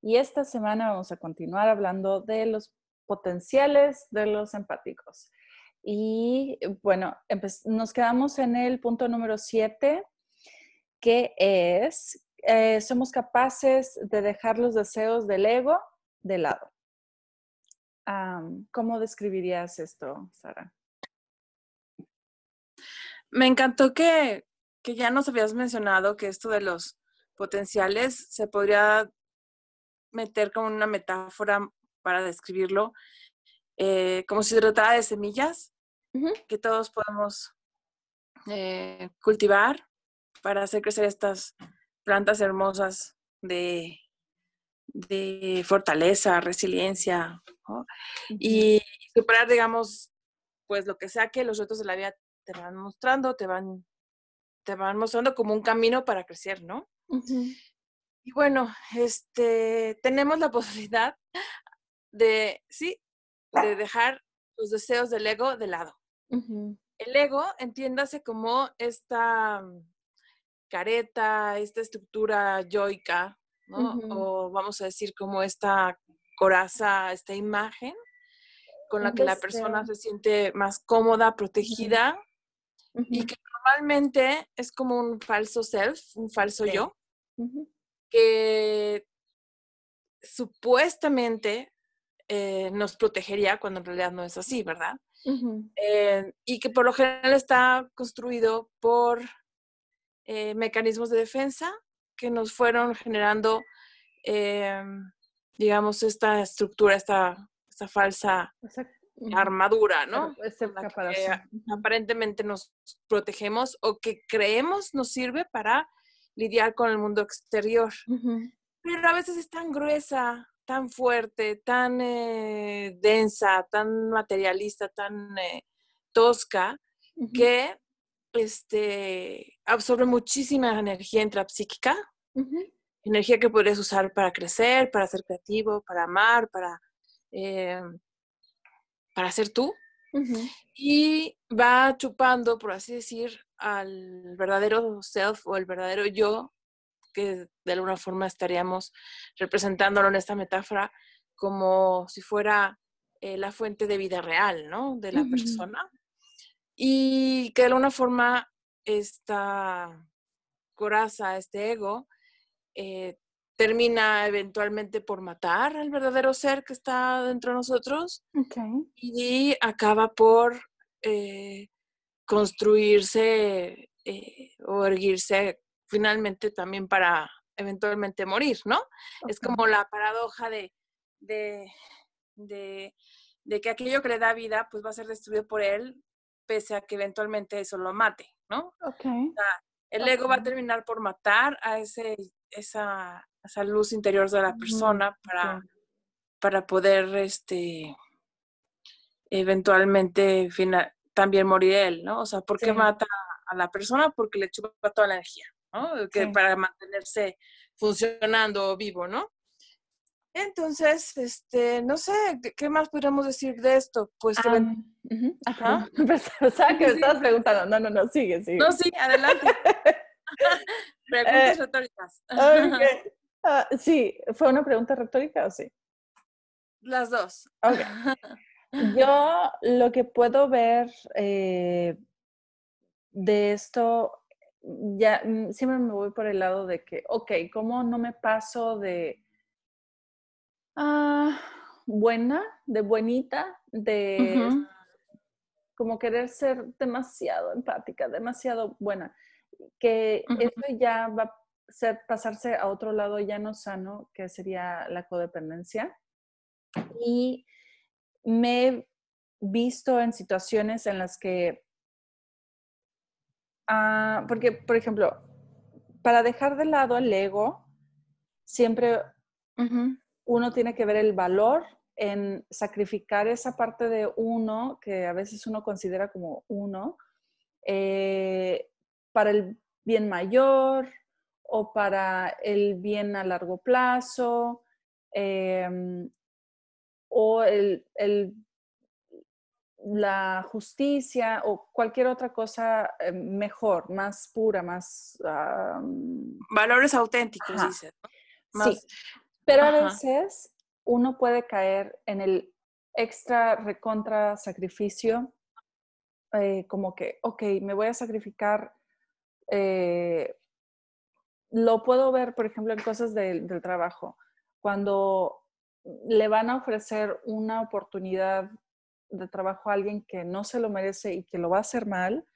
Y esta semana vamos a continuar hablando de los potenciales de los empáticos. Y bueno, nos quedamos en el punto número 7, que es, eh, somos capaces de dejar los deseos del ego de lado. ¿Cómo describirías esto, Sara? Me encantó que, que ya nos habías mencionado que esto de los potenciales se podría meter como una metáfora para describirlo, eh, como si se tratara de semillas que todos podemos eh, cultivar para hacer crecer estas plantas hermosas de, de fortaleza, resiliencia, y superar, digamos, pues lo que sea que los retos de la vida te van mostrando, te van, te van mostrando como un camino para crecer, ¿no? Y bueno, este, tenemos la posibilidad de, sí, de dejar los deseos del ego de lado. El ego, entiéndase como esta mm, careta, esta estructura yoica, ¿no? O vamos a decir como esta coraza, esta imagen con la que la persona se siente más cómoda, protegida y que normalmente es como un falso self, un falso yo, que supuestamente eh, nos protegería cuando en realidad no es así, ¿verdad? Eh, y que por lo general está construido por eh, mecanismos de defensa que nos fueron generando, digamos, esta estructura, esta, esta falsa armadura, ¿no? aparentemente nos protegemos o que creemos nos sirve para lidiar con el mundo exterior. Pero a veces es tan gruesa, tan fuerte, tan eh, densa, tan materialista, tan eh, tosca, que este, absorbe muchísima energía intrapsíquica, energía que podrías usar para crecer, para ser creativo, para amar, para, eh, para ser tú. Y va chupando, por así decir, al verdadero self o el verdadero yo, que de alguna forma estaríamos representándolo en esta metáfora como si fuera eh, la fuente de vida real, ¿no? De la persona. Y que de alguna forma esta coraza, este ego, eh, termina eventualmente por matar al verdadero ser que está dentro de nosotros y acaba por eh, construirse eh, o erguirse finalmente también para eventualmente morir, ¿no? Es como la paradoja de, de, que aquello que le da vida pues va a ser destruido por él pese a que eventualmente eso lo mate, ¿no? el ego va a terminar por matar a ese, esa, esa luz interior de la persona para, para poder este, eventualmente final, también morir él, ¿no? O sea, ¿por qué mata a la persona? Porque le chupa toda la energía, ¿no? Que para mantenerse funcionando vivo, ¿no? Entonces, este, no sé, ¿qué más podríamos decir de esto? Pues que... Ajá. Pensaba que me estabas preguntando. No, no, no, sigue, sigue. No, sí, adelante. Preguntas eh, retóricas. Ah, sí, ¿fue una pregunta retórica o sí? Las dos. Okay. Yo lo que puedo ver eh, de esto, ya mm, siempre me voy por el lado de que, ok, ¿cómo no me paso de ah, buena, de buenita, de como querer ser demasiado empática, demasiado buena? Que eso ya va ser, pasarse a otro lado ya no sano, que sería la codependencia. Y me he visto en situaciones en las que, ah, porque, por ejemplo, para dejar de lado el ego, siempre uno tiene que ver el valor en sacrificar esa parte de uno que a veces uno considera como uno eh, para el bien mayor o para el bien a largo plazo em, o el, la justicia o cualquier otra cosa eh, mejor, más pura, más... Valores auténticos, dices. Sí, pero a veces uno puede caer en el extra recontra sacrificio, eh, como que, ok, me voy a sacrificar. Eh, lo puedo ver, por ejemplo, en cosas del trabajo. Cuando le van a ofrecer una oportunidad de trabajo a alguien que no se lo merece y que lo va a hacer mal,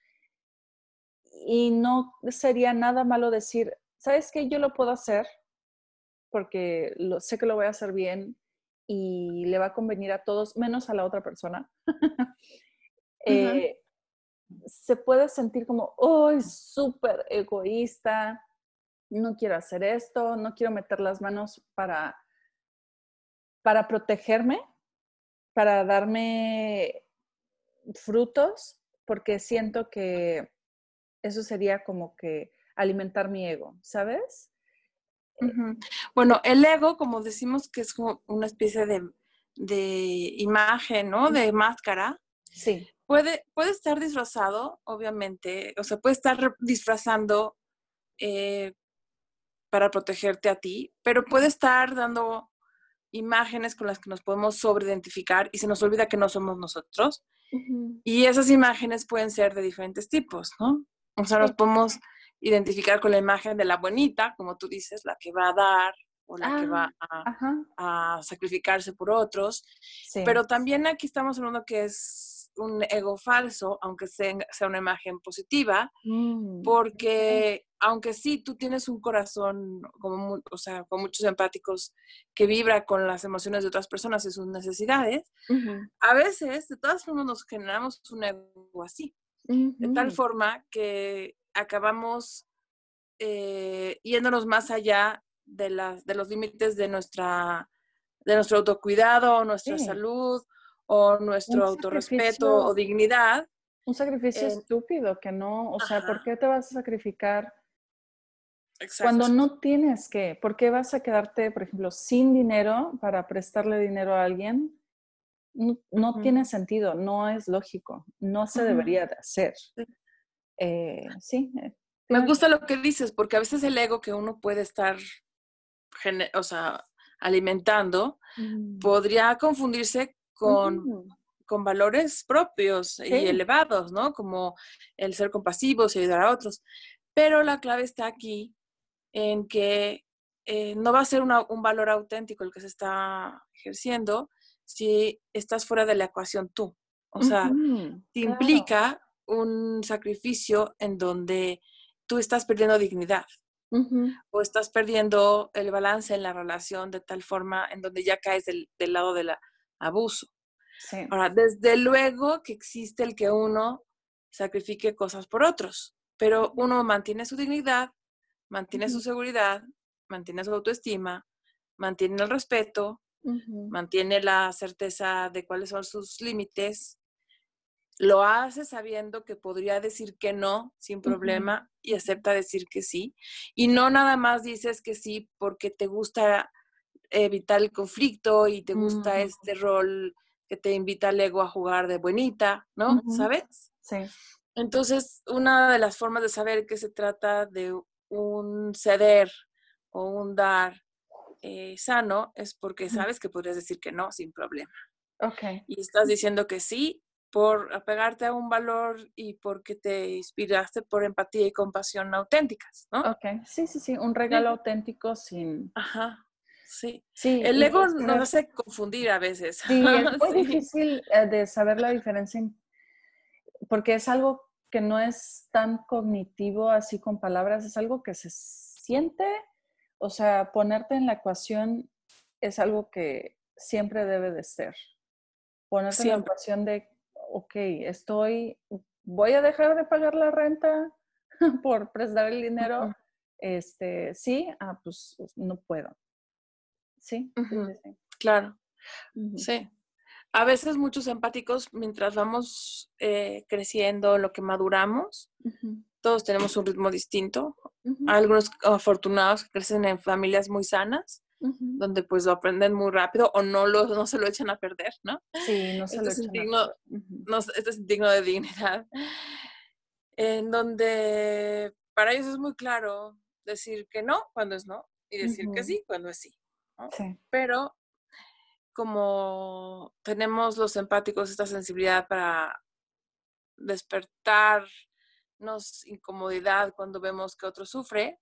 y no sería nada malo decir, ¿sabes qué? Yo lo puedo hacer porque lo, sé que lo voy a hacer bien y le va a convenir a todos, menos a la otra persona, eh, se puede sentir como, oh, súper egoísta, no quiero hacer esto, no quiero meter las manos para, para protegerme, para darme frutos, porque siento que eso sería como que alimentar mi ego, ¿sabes? Bueno, el ego, como decimos que es como una especie de, imagen, ¿no? De máscara. Sí. Puede, puede estar disfrazado, obviamente, o sea, puede estar disfrazando eh, para protegerte a ti, pero puede estar dando imágenes con las que nos podemos sobreidentificar y se nos olvida que no somos nosotros. Y esas imágenes pueden ser de diferentes tipos, ¿no? O sea, nos podemos identificar con la imagen de la bonita, como tú dices, la que va a dar o la que va ah, a, sacrificarse por otros. Pero también aquí estamos hablando que es un ego falso, aunque sea, una imagen positiva, mm, porque aunque sí tú tienes un corazón como, o sea, con muchos empáticos que vibra con las emociones de otras personas y sus necesidades, a veces de todas formas nos generamos un ego así, de tal forma que acabamos eh, yéndonos más allá de, las, de los límites de, nuestra, de nuestro autocuidado, nuestra salud o nuestro autorrespeto o dignidad. Un sacrificio estúpido que no, o sea, ¿por qué te vas a sacrificar cuando no tienes que? ¿Por qué vas a quedarte, por ejemplo, sin dinero para prestarle dinero a alguien? No, tiene sentido, no es lógico, no se debería de hacer. Eh, sí. Eh, Me gusta lo que dices, porque a veces el ego que uno puede estar, o sea, alimentando, mm. podría confundirse con, con valores propios y elevados, ¿no? Como el ser compasivos y ayudar a otros. Pero la clave está aquí en que eh, no va a ser un valor auténtico el que se está ejerciendo si estás fuera de la ecuación tú. O sea, te implica un sacrificio en donde tú estás perdiendo dignidad o estás perdiendo el balance en la relación de tal forma en donde ya caes del, lado del abuso. Ahora, desde luego que existe el que uno sacrifique cosas por otros, pero uno mantiene su dignidad, mantiene su seguridad, mantiene su autoestima, mantiene el respeto, mantiene la certeza de cuáles son sus límites lo hace sabiendo que podría decir que no sin problema y acepta decir que sí. Y no nada más dices que sí porque te gusta evitar el conflicto y te gusta este rol que te invita el ego a jugar de buenita, ¿no? ¿Sabes? Sí. Entonces, una de las formas de saber que se trata de un ceder o un dar eh, sano es porque sabes que podrías decir que no sin problema. Ok. Y estás diciendo que sí por apegarte a un valor y porque te inspiraste por empatía y compasión auténticas, ¿no? Ok, sí, sí, sí, un regalo auténtico sin... Ajá, sí. sí El ego nos hace confundir a veces. Sí, es muy difícil eh, de saber la diferencia porque es algo que no es tan cognitivo así con palabras, es algo que se siente, o sea, ponerte en la ecuación es algo que siempre debe de ser. Ponerte en la ecuación de ok, estoy, voy a dejar de pagar la renta por prestar el dinero. Este, sí, ah, pues no puedo. Sí, claro. Sí. A veces muchos empáticos, mientras vamos eh, creciendo, lo que maduramos, todos tenemos un ritmo distinto. Hay algunos afortunados que crecen en familias muy sanas, donde pues lo aprenden muy rápido o no, lo, no se lo echan a perder, ¿no? Sí, no se lo echan a perder. este es digno de dignidad. En donde para ellos es muy claro decir que no cuando es no y decir que sí cuando es sí. Sí. Pero como tenemos los empáticos esta sensibilidad para despertarnos incomodidad cuando vemos que otro sufre,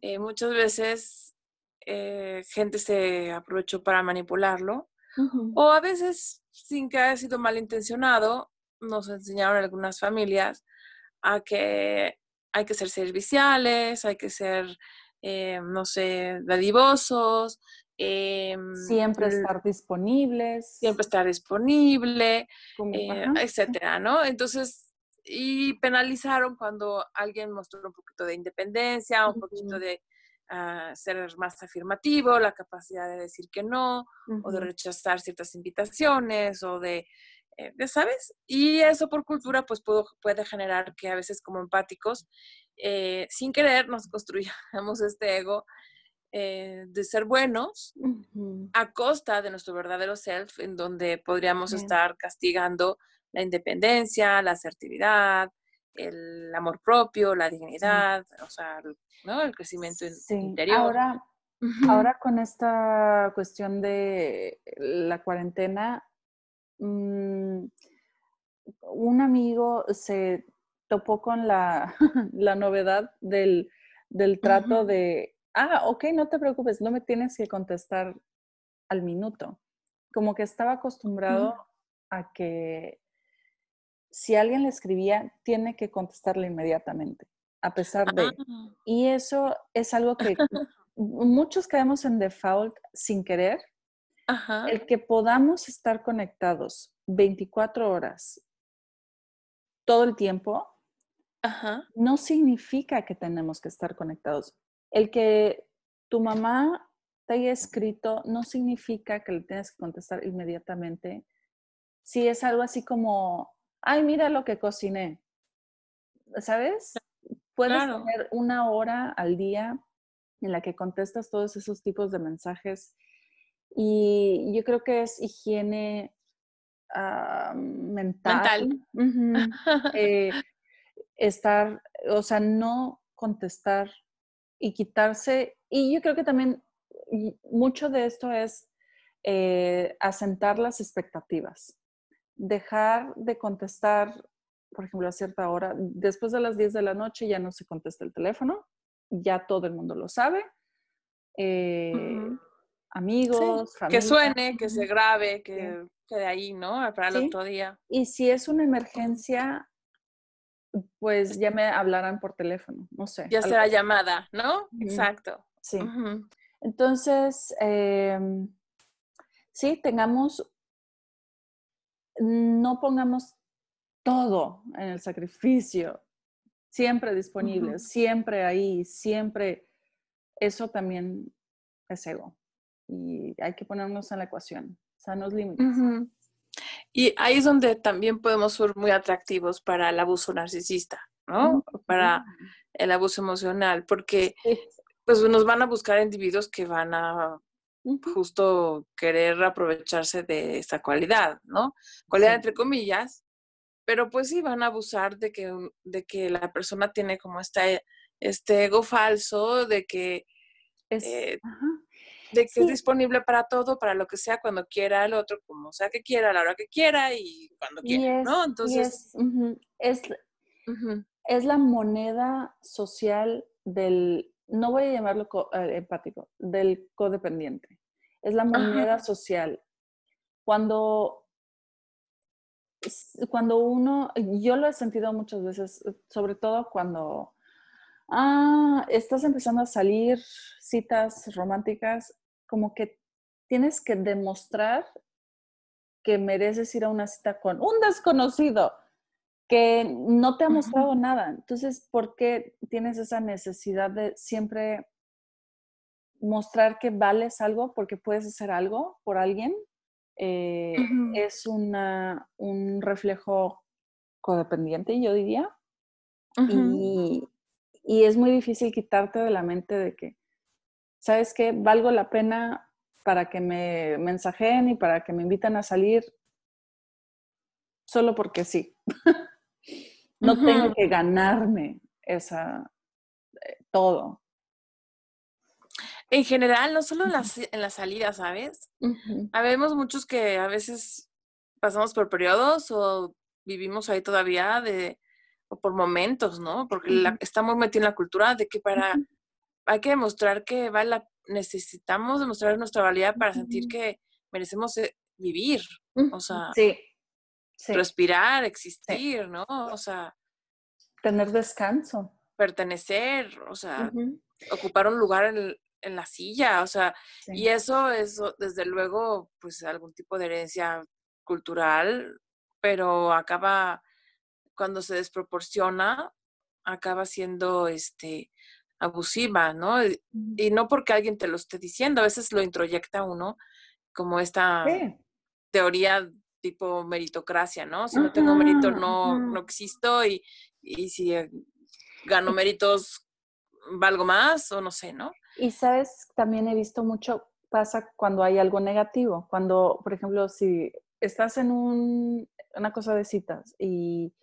eh, muchas veces eh, gente se aprovechó para manipularlo o a veces sin que haya sido malintencionado, nos enseñaron algunas familias a que hay que ser serviciales, hay que ser, eh, no sé, dadivosos, Em, siempre estar disponibles. Siempre estar disponible, eh, etcétera, ¿no? Entonces, y penalizaron cuando alguien mostró un poquito de independencia, un poquito de ah, ser más afirmativo, la capacidad de decir que no, o de rechazar ciertas invitaciones, o de, eh, ¿sabes? Y eso por cultura, pues puede generar que a veces como empáticos, eh, sin querer, nos construyamos este ego eh, de ser buenos a costa de nuestro verdadero self, en donde podríamos estar castigando la independencia, la asertividad, el amor propio, la dignidad, o sea, ¿no? el crecimiento interior. Ahora, ahora con esta cuestión de la cuarentena, mm, un amigo se topó con la, la novedad del, del trato de ah, ok, no te preocupes, no me tienes que contestar al minuto. Como que estaba acostumbrado a que si alguien le escribía, tiene que contestarle inmediatamente, a pesar de... Ah. Y eso es algo que muchos caemos en default sin querer. El que podamos estar conectados 24 horas todo el tiempo, no significa que tenemos que estar conectados el que tu mamá te haya escrito no significa que le tengas que contestar inmediatamente. Si es algo así como, ay, mira lo que cociné, ¿sabes? Puedes tener una hora al día en la que contestas todos esos tipos de mensajes y yo creo que es higiene ah, mental. Eh, estar, o sea, no contestar y quitarse, y yo creo que también mucho de esto es eh, asentar las expectativas, dejar de contestar, por ejemplo, a cierta hora, después de las 10 de la noche ya no se contesta el teléfono, ya todo el mundo lo sabe. Eh, amigos, Que suene, que se grabe, que quede ahí, ¿no? Para el otro día. Y si es una emergencia, pues ya me hablarán por teléfono, no sé. Ya será llamada, ¿no? Exacto. Sí. Entonces, em, sí, tengamos, no pongamos todo en el sacrificio, siempre disponible, siempre ahí, siempre. Eso también es ego. Y hay que ponernos en la ecuación, sanos límites. Y ahí es donde también podemos ser muy atractivos para el abuso narcisista, ¿no? Para el abuso emocional, porque pues nos van a buscar individuos que van a justo querer aprovecharse de esta cualidad, ¿no? Cualidad entre comillas, pero pues sí van a abusar de que, de que la persona tiene como este, este ego falso, de que eh, de que es disponible para todo, para lo que sea, cuando quiera el otro, como sea que quiera, a la hora que quiera y cuando quiera, ¿no? Entonces... Es, es, la moneda social del, no voy a llamarlo eh, empático, del codependiente. Es la moneda social. Cuando, cuando uno, yo lo he sentido muchas veces, sobre todo cuando ah, estás empezando a salir citas románticas como que tienes que demostrar que mereces ir a una cita con un desconocido que no te ha mostrado nada. Entonces, ¿por qué tienes esa necesidad de siempre mostrar que vales algo porque puedes hacer algo por alguien eh, es una, un reflejo codependiente, yo diría. y, y, es muy difícil quitarte de la mente de que, ¿sabes qué? Valgo la pena para que me mensajen y para que me inviten a salir solo porque sí. no tengo que ganarme esa, eh, todo. En general, no solo en las, en las salidas, ¿sabes? Habemos muchos que a veces pasamos por periodos o vivimos ahí todavía de, o por momentos, ¿no? Porque estamos metidos en la cultura de que para, hay que demostrar que vale necesitamos demostrar nuestra valía para sentir que merecemos eh, vivir, o sea, sí. respirar, existir, ¿no? O sea, tener descanso. Pertenecer, o sea, ocupar un lugar en, en la silla, o sea, y eso es desde luego pues algún tipo de herencia cultural, pero acaba cuando se desproporciona acaba siendo este abusiva, ¿no? Y, no porque alguien te lo esté diciendo, a veces lo introyecta uno como esta teoría tipo meritocracia, ¿no? Si no tengo mérito no, no existo y, y si eh, gano méritos valgo más o no sé, ¿no? Y sabes, también he visto mucho pasa cuando hay algo negativo, cuando, por ejemplo, si estás en un, una cosa de citas y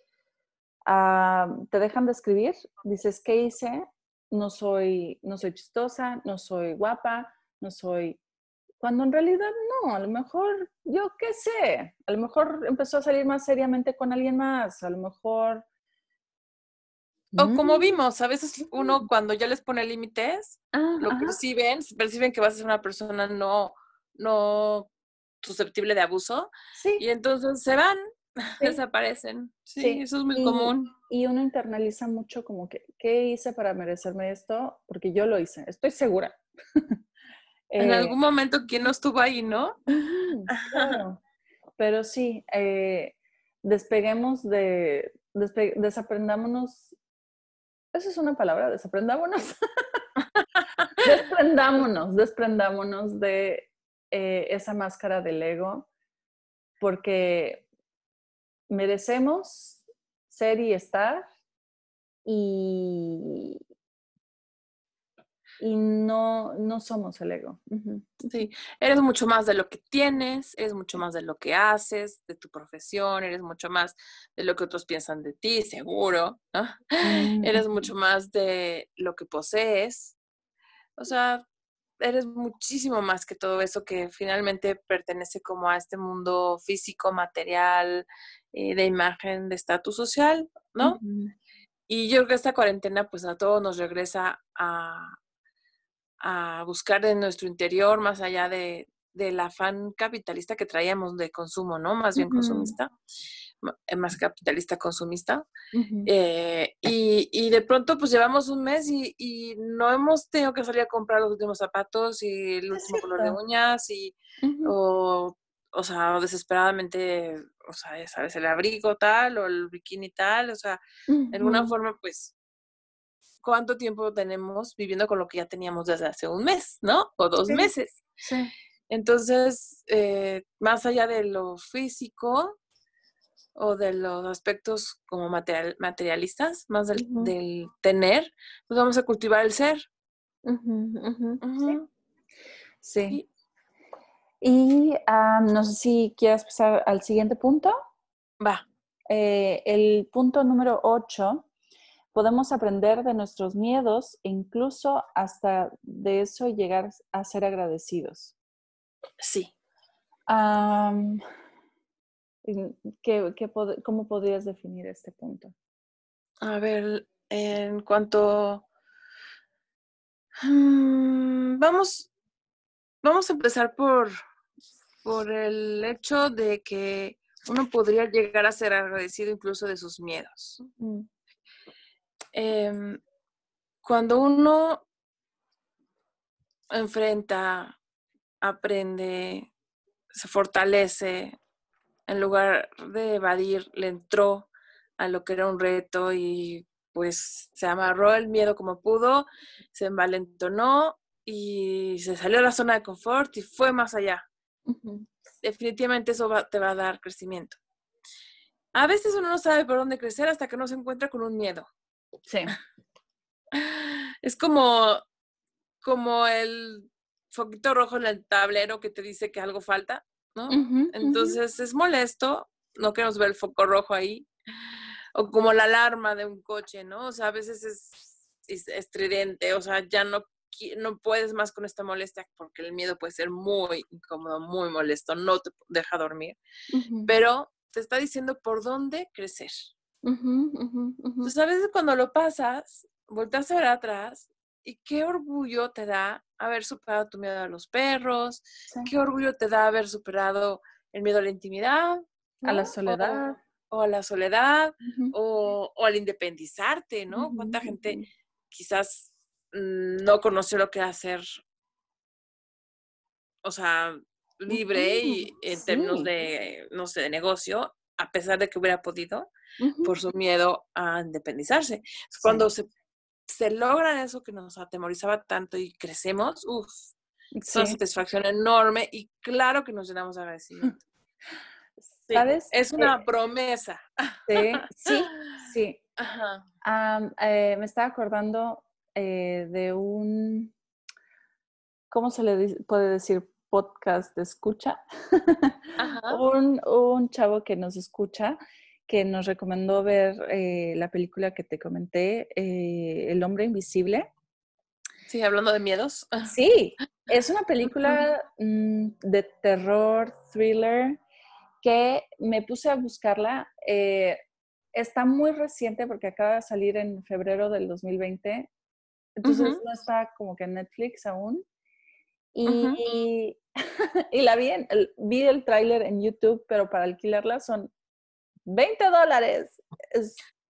ah, te dejan de escribir, dices, ¿qué hice? No soy, no soy chistosa, no soy guapa, no soy... Cuando en realidad no, a lo mejor, yo qué sé, a lo mejor empezó a salir más seriamente con alguien más, a lo mejor o como mm. vimos, a veces uno cuando ya les pone límites, lo perciben, perciben que vas a ser una persona no, no susceptible de abuso. Y entonces se van, desaparecen. Sí, eso es muy común. Y uno internaliza mucho como que, ¿qué hice para merecerme esto? Porque yo lo hice, estoy segura. en eh, algún momento, ¿quién no estuvo ahí, no? claro. Pero sí, eh, despeguemos de, desaprendámonos esa es una palabra, desaprendámonos. desprendámonos, desprendámonos de eh, esa máscara del ego, porque merecemos ser y estar y, y no, no somos el ego. Sí, eres mucho más de lo que tienes, eres mucho más de lo que haces, de tu profesión, eres mucho más de lo que otros piensan de ti, seguro, Eres mucho más de lo que posees. O sea, eres muchísimo más que todo eso que finalmente pertenece como a este mundo físico, material, eh, de imagen, de estatus social, ¿no? Y yo creo que esta cuarentena pues a todos nos regresa a, a buscar en nuestro interior, más allá de, del afán capitalista que traíamos de consumo, ¿no? Más bien consumista, eh, más capitalista consumista. Eh, y, y, de pronto pues llevamos un mes y, y, no hemos tenido que salir a comprar los últimos zapatos y el último color de uñas y, o, o sea, desesperadamente, o sea, sabes, el abrigo tal o el bikini tal, o sea, de alguna forma pues cuánto tiempo tenemos viviendo con lo que ya teníamos desde hace un mes, ¿no? O dos meses. Sí. Entonces, eh, más allá de lo físico o de los aspectos como material, materialistas, más del, tener, pues vamos a cultivar el ser. Sí. Y no sé si quieres pasar al siguiente punto. Va. Eh, el punto número 8 podemos aprender de nuestros miedos e incluso hasta de eso llegar a ser agradecidos. Sí. cómo podrías definir este punto? A ver, en cuanto... Mm, vamos, vamos a empezar por, por el hecho de que uno podría llegar a ser agradecido incluso de sus miedos. Em, cuando uno enfrenta, aprende, se fortalece, en lugar de evadir, le entró a lo que era un reto y pues se amarró el miedo como pudo, se envalentonó y se salió de la zona de confort y fue más allá. Definitivamente eso te va a dar crecimiento. A veces uno no sabe por dónde crecer hasta que no se encuentra con un miedo. Sí. Es como, como el foquito rojo en el tablero que te dice que algo falta, ¿no? Entonces es molesto, no queremos ver el foco rojo ahí. O como la alarma de un coche, ¿no? O sea, a veces es, es estridente, o sea, ya no no puedes más con esta molestia porque el miedo puede ser muy incómodo, muy molesto, no te deja dormir, pero te está diciendo por dónde crecer. Entonces a veces cuando lo pasas, volteas a ver atrás y qué orgullo te da haber superado tu miedo a los perros, qué orgullo te da haber superado el miedo a la intimidad, a la soledad. O, a la soledad, o, o, al independizarte, ¿no? ¿Cuánta gente quizás no conoció lo que hacer, o sea, libre y en términos de, no sé, de negocio, a pesar de que hubiera podido, por su miedo a independizarse. Cuando se, se logra eso que nos atemorizaba tanto y crecemos, uff, es una satisfacción enorme y claro que nos llenamos de agradecimiento. ¿Sabes? Es una promesa. Sí, sí, sí. Eh, me estaba acordando eh, de un, ¿cómo se le puede decir? Podcast de escucha. un, un, chavo que nos escucha, que nos recomendó ver eh, la película que te comenté, eh, El hombre invisible. Sí, hablando de miedos. Sí, es una película mm, de terror, thriller, que me puse a buscarla. está muy reciente porque acaba de salir en febrero del 2020 entonces no está como que en Netflix aún. Y, y la vi, en, el, vi el tráiler en YouTube, pero para alquilarla son 20 dólares.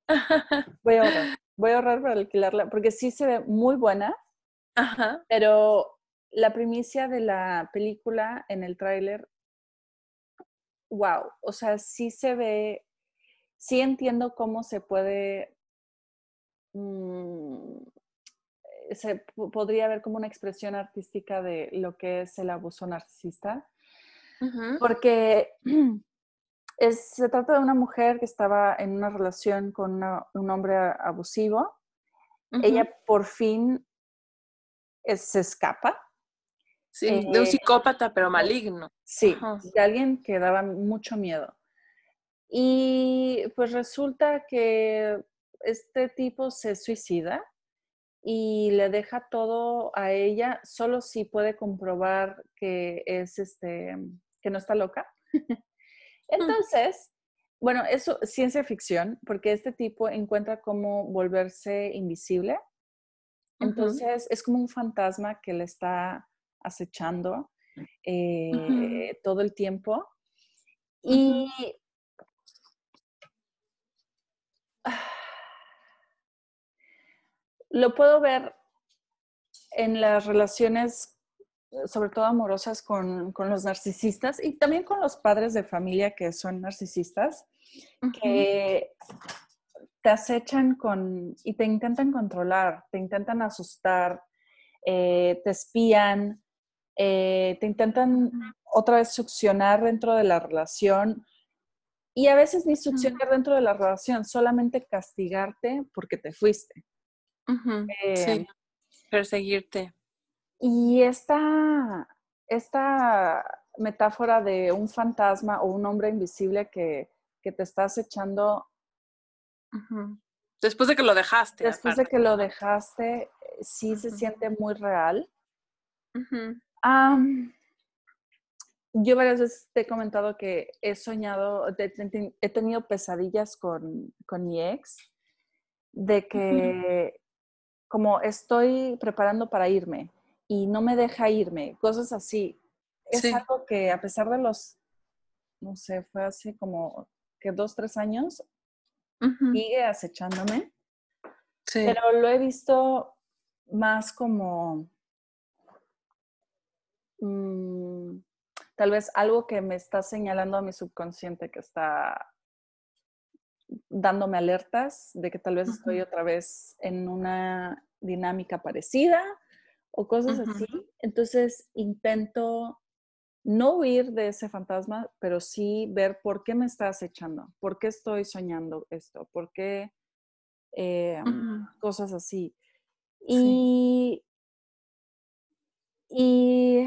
voy a ahorrar, voy a ahorrar para alquilarla, porque sí se ve muy buena, pero la primicia de la película en el tráiler, wow, o sea, sí se ve, sí entiendo cómo se puede mmm, se podría ver como una expresión artística de lo que es el abuso narcisista, porque es, se trata de una mujer que estaba en una relación con un hombre abusivo. Ella por fin se escapa. Sí, de un eh, psicópata, pero maligno. Sí, de alguien que daba mucho miedo. Y pues resulta que este tipo se suicida y le deja todo a ella solo si puede comprobar que es este que no está loca. Mm. Entonces, bueno, eso es ciencia ficción porque este tipo encuentra cómo volverse invisible. Entonces, es como un fantasma que le está acechando eh, todo el tiempo. Y lo puedo ver en las relaciones, sobre todo amorosas, con, los narcisistas y también con los padres de familia que son narcisistas, que te acechan con y te intentan controlar, te intentan asustar, eh, te espían, eh, te intentan otra vez succionar dentro de la relación. Y a veces ni succionar dentro de la relación, solamente castigarte porque te fuiste sí, em, perseguirte. Y esta, esta metáfora de un fantasma o un hombre invisible que, te estás echando. Después de que lo dejaste. Después de que lo dejaste, sí se siente muy real. yo varias veces te he comentado que he soñado, he tenido pesadillas con, con mi ex, de que como estoy preparando para irme y no me deja irme, cosas así. Es algo que a pesar de los, no sé, fue hace como que dos, tres años, sigue acechándome. Sí. Pero lo he visto más como mm, tal vez algo que me está señalando a mi subconsciente que está dándome alertas de que tal vez estoy otra vez en una dinámica parecida o cosas así. Entonces intento no huir de ese fantasma, pero sí ver por qué me está acechando, por qué estoy soñando esto, por qué eh, cosas así. Y, y,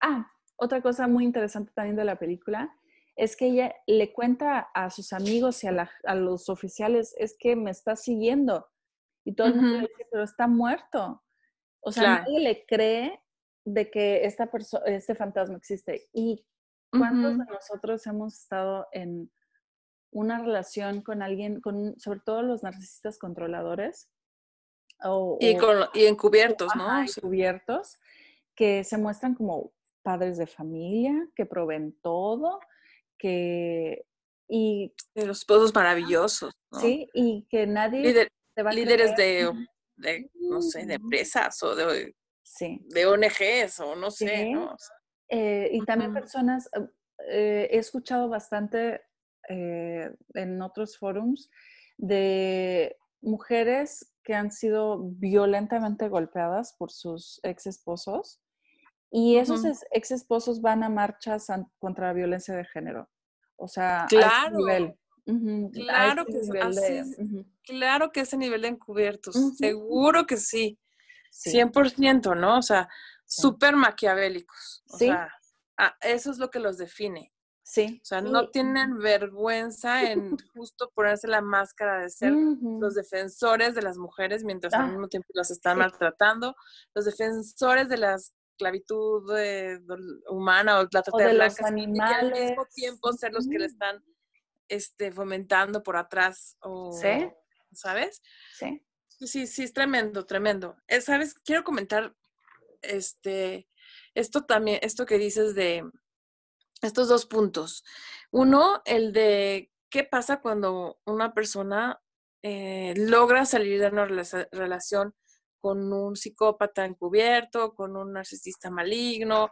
ah, otra cosa muy interesante también de la película es que ella le cuenta a sus amigos y a, los oficiales, es que me está siguiendo. Y todo el mundo le dice, pero está muerto. O sea, nadie le cree de que esta este fantasma existe. ¿Y cuántos de nosotros hemos estado en una relación con alguien, con, sobre todo los narcisistas controladores? y, encubiertos, ¿no? Encubiertos, que se muestran como padres de familia, que proveen todo, que... Y, de los esposos maravillosos. ¿no? Sí, y que nadie... líderes de, de, no sé, de empresas o de de ONGs o no sé, ¿no? Eh, y también personas, eh, eh, he escuchado bastante en otros forums de mujeres que han sido violentamente golpeadas por sus ex esposos y esos ex esposos van a marchas contra la violencia de género. O sea, claro. nivel. claro, que, claro que ese nivel de encubiertos, seguro que sí. 100%, ¿no? O sea, súper maquiavélicos. O sea, ah, eso es lo que los define. Sí. O sea, no tienen vergüenza en justo ponerse la máscara de ser los defensores de las mujeres mientras al ah, mismo tiempo las están maltratando, los defensores de la esclavitud eh, humana o la trata de, los animales. Y al mismo tiempo ser los que le están este, fomentando por atrás. O, sí. ¿Sabes? Sí. Sí, sí, es tremendo, tremendo. Eh, Sabes, quiero comentar este, esto también, esto que dices de estos dos puntos. Uno, el de qué pasa cuando una persona eh, logra salir de una relación con un psicópata encubierto, con un narcisista maligno,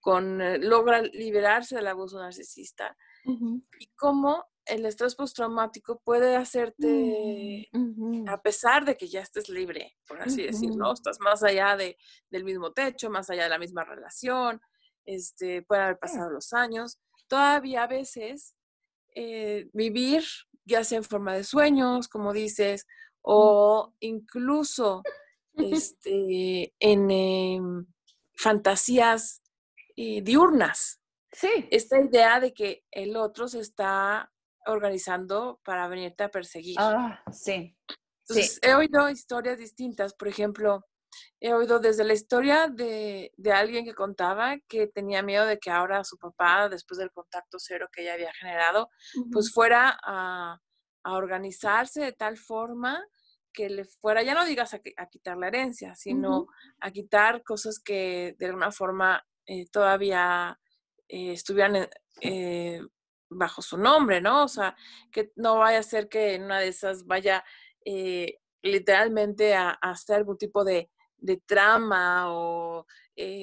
con eh, logra liberarse del abuso narcisista. Y cómo el estrés postraumático puede hacerte, mm, a pesar de que ya estés libre, por así decirlo, estás más allá de, del mismo techo, más allá de la misma relación, este, pueden haber pasado los años, todavía a veces eh, vivir, ya sea en forma de sueños, como dices, o incluso este, en em, fantasías eh, diurnas. Sí. Esta idea de que el otro se está organizando para venirte a perseguir. Ah, sí. Entonces, he oído historias distintas. Por ejemplo, he oído desde la historia de, de, alguien que contaba que tenía miedo de que ahora su papá, después del contacto cero que ella había generado, pues fuera a, a, organizarse de tal forma que le fuera, ya no digas a, a quitar la herencia, sino a quitar cosas que de alguna forma eh, todavía eh, estuvieran eh, bajo su nombre, ¿no? O sea, que no vaya a ser que en una de esas vaya literalmente a, hacer algún tipo de, trama o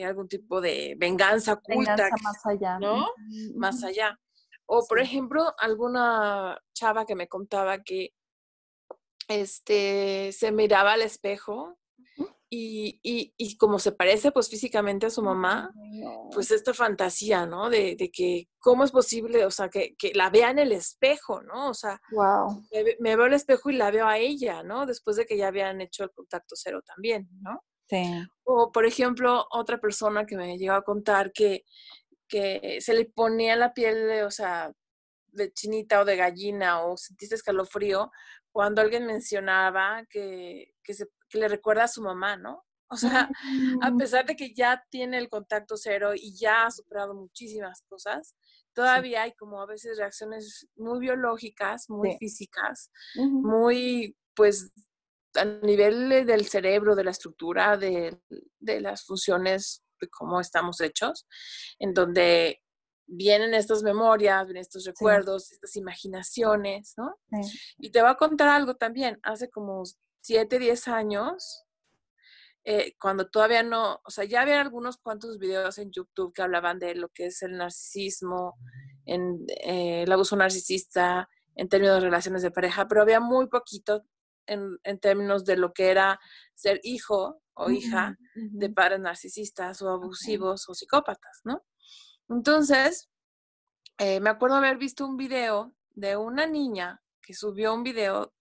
algún tipo de venganza oculta. Venganza más allá. ¿No? Más allá. O, por ejemplo, alguna chava que me contaba que este, se miraba al espejo y, y, y, como se parece pues físicamente a su mamá, pues esta fantasía, ¿no? De, de, que cómo es posible, o sea, que, que, la vea en el espejo, ¿no? O sea, wow. me, me, veo el espejo y la veo a ella, ¿no? Después de que ya habían hecho el contacto cero también, ¿no? Sí. O, por ejemplo, otra persona que me llegó a contar que, que se le ponía la piel, o sea, de chinita o de gallina o sentiste escalofrío cuando alguien mencionaba que, que se que le recuerda a su mamá, ¿no? O sea, a pesar de que ya tiene el contacto cero y ya ha superado muchísimas cosas, todavía hay como a veces reacciones muy biológicas, muy físicas, muy, pues, a nivel del cerebro, de la estructura, de, las funciones, de cómo estamos hechos, en donde vienen estas memorias, vienen estos recuerdos, estas imaginaciones, ¿no? Y te voy a contar algo también. Hace como 7, 10 años, eh, cuando todavía no, o sea, ya había algunos cuantos videos en YouTube que hablaban de lo que es el narcisismo, en, eh, el abuso narcisista en términos de relaciones de pareja, pero había muy poquito en, términos de lo que era ser hijo o hija de padres narcisistas o abusivos o psicópatas, ¿no? Entonces, eh, me acuerdo haber visto un video de una niña que subió un video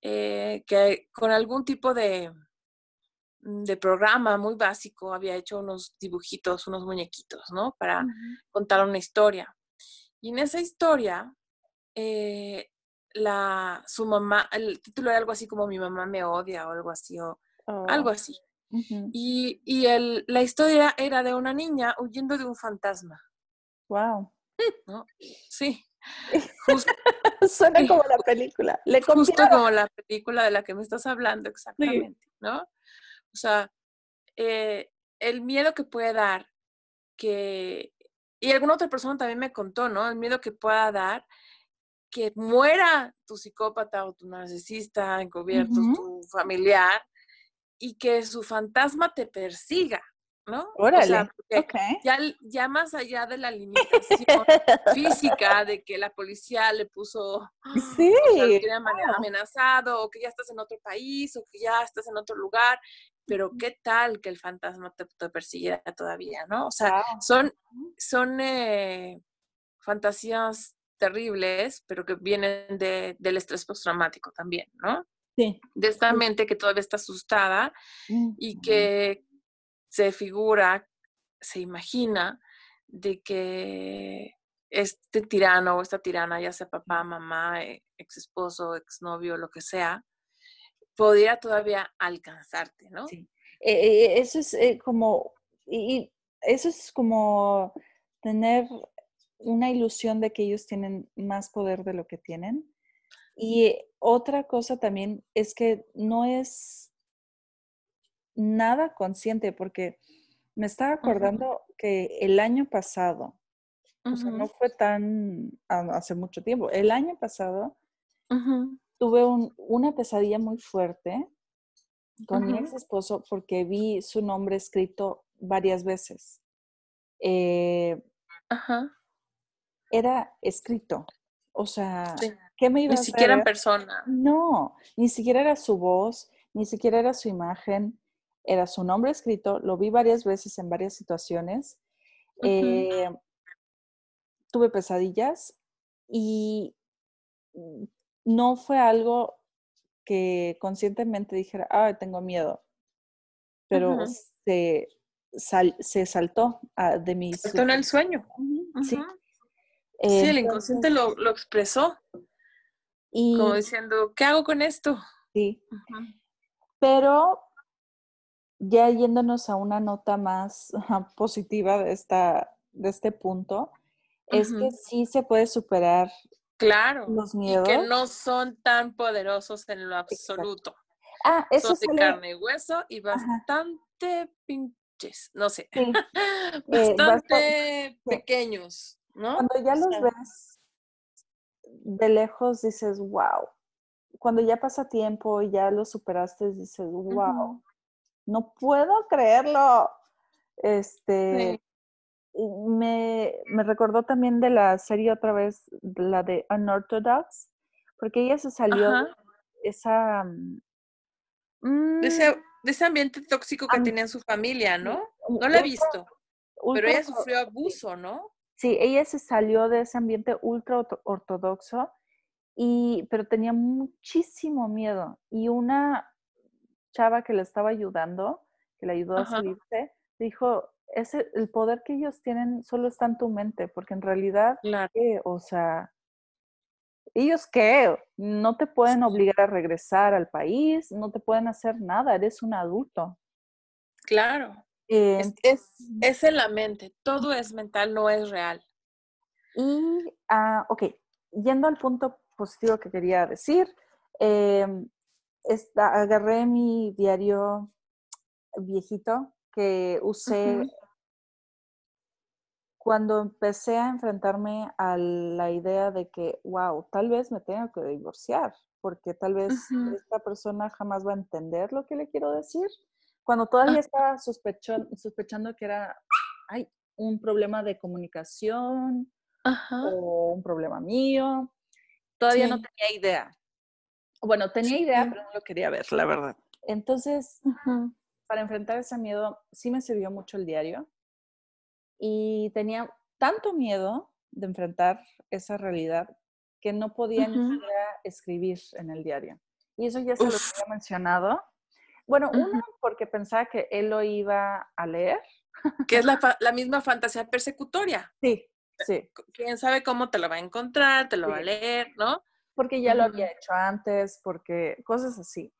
eh, que con algún tipo de, mm, de programa muy básico había hecho unos dibujitos, unos muñequitos, ¿no? Para contar una historia. Y en esa historia, eh, la, su mamá, el título era algo así como Mi mamá me odia o algo así, o algo Y, y el, la historia era de una niña huyendo de un fantasma. Wow. ¿No? Sí. Suena como la película. Le justo como la película de la que me estás hablando, exactamente, ¿no? O sea, eh, el miedo que puede dar que, y alguna otra persona también me contó, ¿no? El miedo que pueda dar que muera tu psicópata o tu narcisista encubierto, tu familiar, y que su fantasma te persiga, ¿no? Órale. ya, ya más allá de la limitación física de que la policía le puso sí, o manera amenazado, o que ya estás en otro país, o que ya estás en otro lugar, pero qué tal que el fantasma te, te persiguiera todavía, ¿no? O sea, son, son eh, fantasías terribles, pero que vienen de, del estrés postraumático también, ¿no? Sí. De esta mente que todavía está asustada y que se figura, se imagina de que este tirano o esta tirana, ya sea papá, mamá, eh, ex esposo, ex novio, lo que sea, podría todavía alcanzarte, ¿no? Sí. Eh, eh, eso es como, y eso es como tener una ilusión de que ellos tienen más poder de lo que tienen. Y otra cosa también es que no es nada consciente, porque me estaba acordando que el año pasado, o sea, no fue tan hace mucho tiempo, el año pasado tuve una pesadilla muy fuerte con mi ex esposo porque vi su nombre escrito varias veces. Eh, Ajá. era escrito. O sea, ¿qué me iba ni a Ni siquiera en persona. No, ni siquiera era su voz, ni siquiera era su imagen, era su nombre escrito. Lo vi varias veces en varias situaciones. Eh, tuve pesadillas y no fue algo que conscientemente dijera, ah, tengo miedo. Pero se, se saltó ah, de mis... Saltó en el sueño. Sí, sí, el inconsciente lo, expresó. Y, como diciendo, ¿qué hago con esto? Sí. Pero ya yéndonos a una nota más positiva de, esta, de este punto, es que sí se puede superar claro, los miedos. Y que no son tan poderosos en lo absoluto. Ah, eso son de carne y hueso y bastante pinches, no sé, eh, bastante pequeños. Cuando ya los ves de lejos, dices, wow. Cuando ya pasa tiempo y ya lo superaste, dices, wow. No puedo creerlo. Este. Me, me, recordó también de la serie otra vez, la de Unorthodox, porque ella se salió esa... Mm, de, ese, de, ese, ambiente tóxico que tenía en su familia, ¿no? No la he visto, pero ella sufrió abuso, ¿no? Sí, ella se salió de ese ambiente ultra ortodoxo, y, pero tenía muchísimo miedo. Y una chava que le estaba ayudando, que le ayudó a salirse, dijo, ese, el poder que ellos tienen solo está en tu mente, porque en realidad, o sea, ellos qué, no te pueden obligar a regresar al país, no te pueden hacer nada, eres un adulto. Claro. Eh, es, es, en la mente, todo es mental, no es real. Y, ah, ok, yendo al punto positivo que quería decir, em, agarré mi diario viejito que usé cuando empecé a enfrentarme a la idea de que, wow, tal vez me tengo que divorciar, porque tal vez esta persona jamás va a entender lo que le quiero decir cuando todavía ah. estaba sospechando que era ay, un problema de comunicación o un problema mío, todavía no tenía idea. Bueno, tenía idea, pero no lo quería ver, la verdad. Entonces, para enfrentar ese miedo, sí me sirvió mucho el diario. Y tenía tanto miedo de enfrentar esa realidad que no podía ni siquiera escribir en el diario. Y eso ya se lo había mencionado. Bueno, una, porque pensaba que él lo iba a leer. Que es la, la misma fantasía persecutoria. Sí, sí, Quién sabe cómo te lo va a encontrar, te lo va a leer, ¿no? porque ya lo había hecho antes, porque cosas así.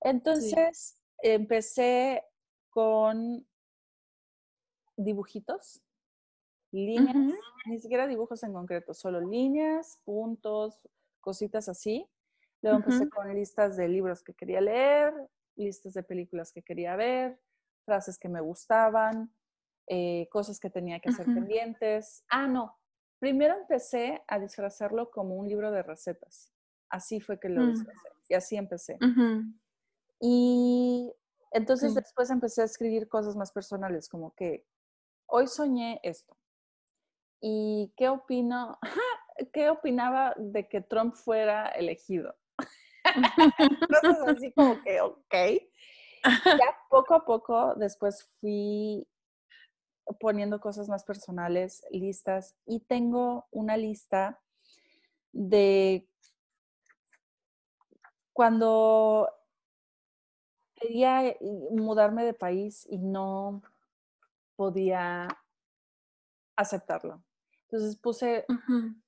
Entonces, empecé con dibujitos, líneas, ni siquiera dibujos en concreto, solo líneas, puntos, cositas así. Luego empecé con listas de libros que quería leer, listas de películas que quería ver, frases que me gustaban, eh, cosas que tenía que hacer pendientes. Ah, no. Primero empecé a disfrazarlo como un libro de recetas. Así fue que lo Mm. disfrazé. Y así empecé. Y entonces después empecé a escribir cosas más personales, como que hoy soñé esto. ¿Y qué opino? ¿Qué opinaba de que Trump fuera elegido? Cosas así como que, ok. Ya poco a poco después fui poniendo cosas más personales, listas, y tengo una lista de cuando quería eh, mudarme de país y no podía aceptarlo. Entonces puse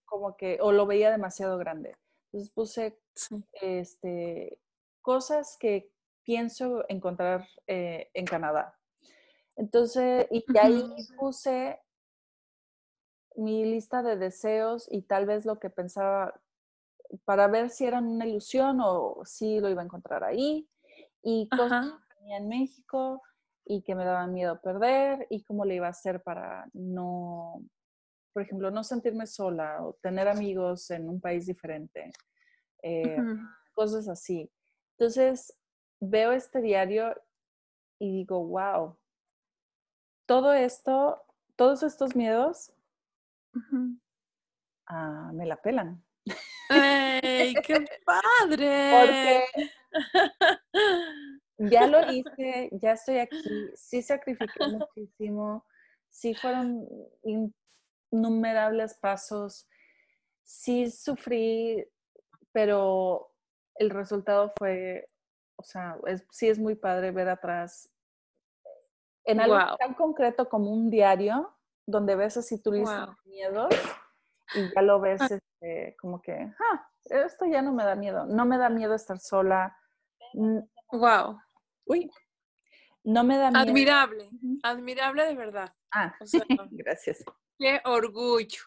como que, o lo veía demasiado grande. Entonces puse Sí. este, cosas que pienso encontrar eh, en Canadá. Entonces, y de ahí puse mi lista de deseos y tal vez lo que pensaba para ver si eran una ilusión o si lo iba a encontrar ahí. Y cosas Ajá. que tenía en México y que me daban miedo perder y cómo le iba a hacer para no, por ejemplo, no sentirme sola o tener amigos en un país diferente. Eh, cosas así. Entonces, veo este diario y digo, wow, todo esto, todos estos miedos ah, me la pelan. ¡Ey, qué padre! Porque ya lo hice, ya estoy aquí, sí sacrifiqué muchísimo, sí fueron innumerables pasos, sí sufrí, pero el resultado fue, o sea, es- sí es muy padre ver atrás en algo Wow, tan concreto como un diario, donde ves así tu lista wow. de miedos y ya lo ves este, como que, ah, esto ya no me da miedo, no me da miedo estar sola, Wow. uy, no me da miedo. Admirable, admirable de verdad. Ah, O sea, gracias. qué orgullo.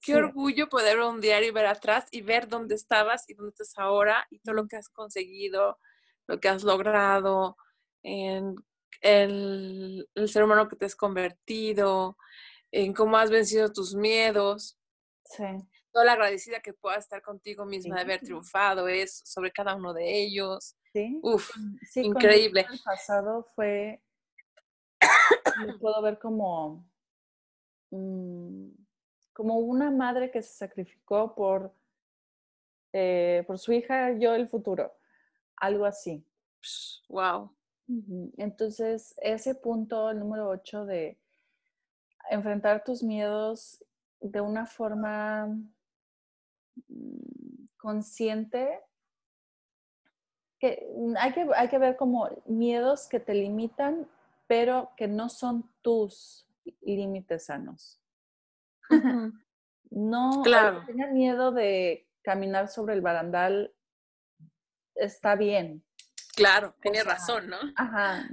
Qué Sí, orgullo poder un diario y ver atrás y ver dónde estabas y dónde estás ahora y todo lo que has conseguido, lo que has logrado, en el, el ser humano que te has convertido, en cómo has vencido tus miedos. sí, Toda la agradecida que puedas estar contigo misma de haber Sí. triunfado es sobre cada uno de ellos. sí. Uf, sí, increíble. del pasado fue, lo puedo ver como, mm, como una madre que se sacrificó por, eh, por su hija, yo el futuro, algo así. Wow. Entonces, ese punto, el número 8 de enfrentar tus miedos de una forma mm, consciente, que hay que, hay que ver como miedos que te limitan, pero que no son tus límites sanos. No, Claro. miedo de caminar sobre el barandal está bien. Claro, tiene razón, ¿no? ajá,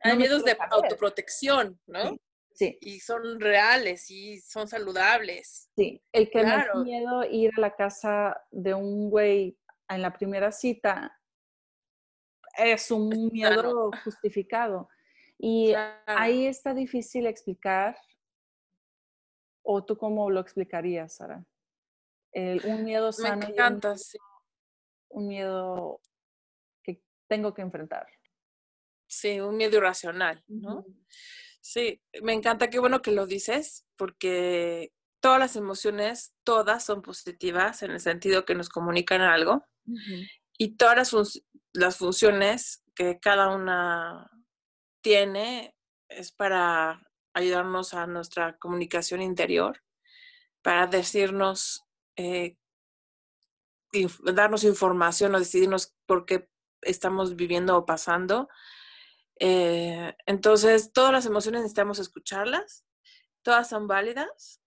Hay no miedos de autoprotección, ¿no? Sí, sí, Y son reales y son saludables. sí. El que me da Claro. miedo ir a la casa de un güey en la primera cita es un miedo justificado. Y Claro. ahí está difícil explicar, o tú cómo lo explicarías, Sara. El- un miedo Me sano y un, encanta, sí. un miedo que tengo que enfrentar. Sí, un miedo irracional, ¿no? Sí, me encanta, qué bueno que lo dices, porque todas las emociones, todas son positivas en el sentido que nos comunican algo. Y todas las, funciones que cada una tiene es para ayudarnos a nuestra comunicación interior, para decirnos, eh, darnos información o decidirnos por qué estamos viviendo o pasando. Eh, entonces, todas las emociones necesitamos escucharlas, todas son válidas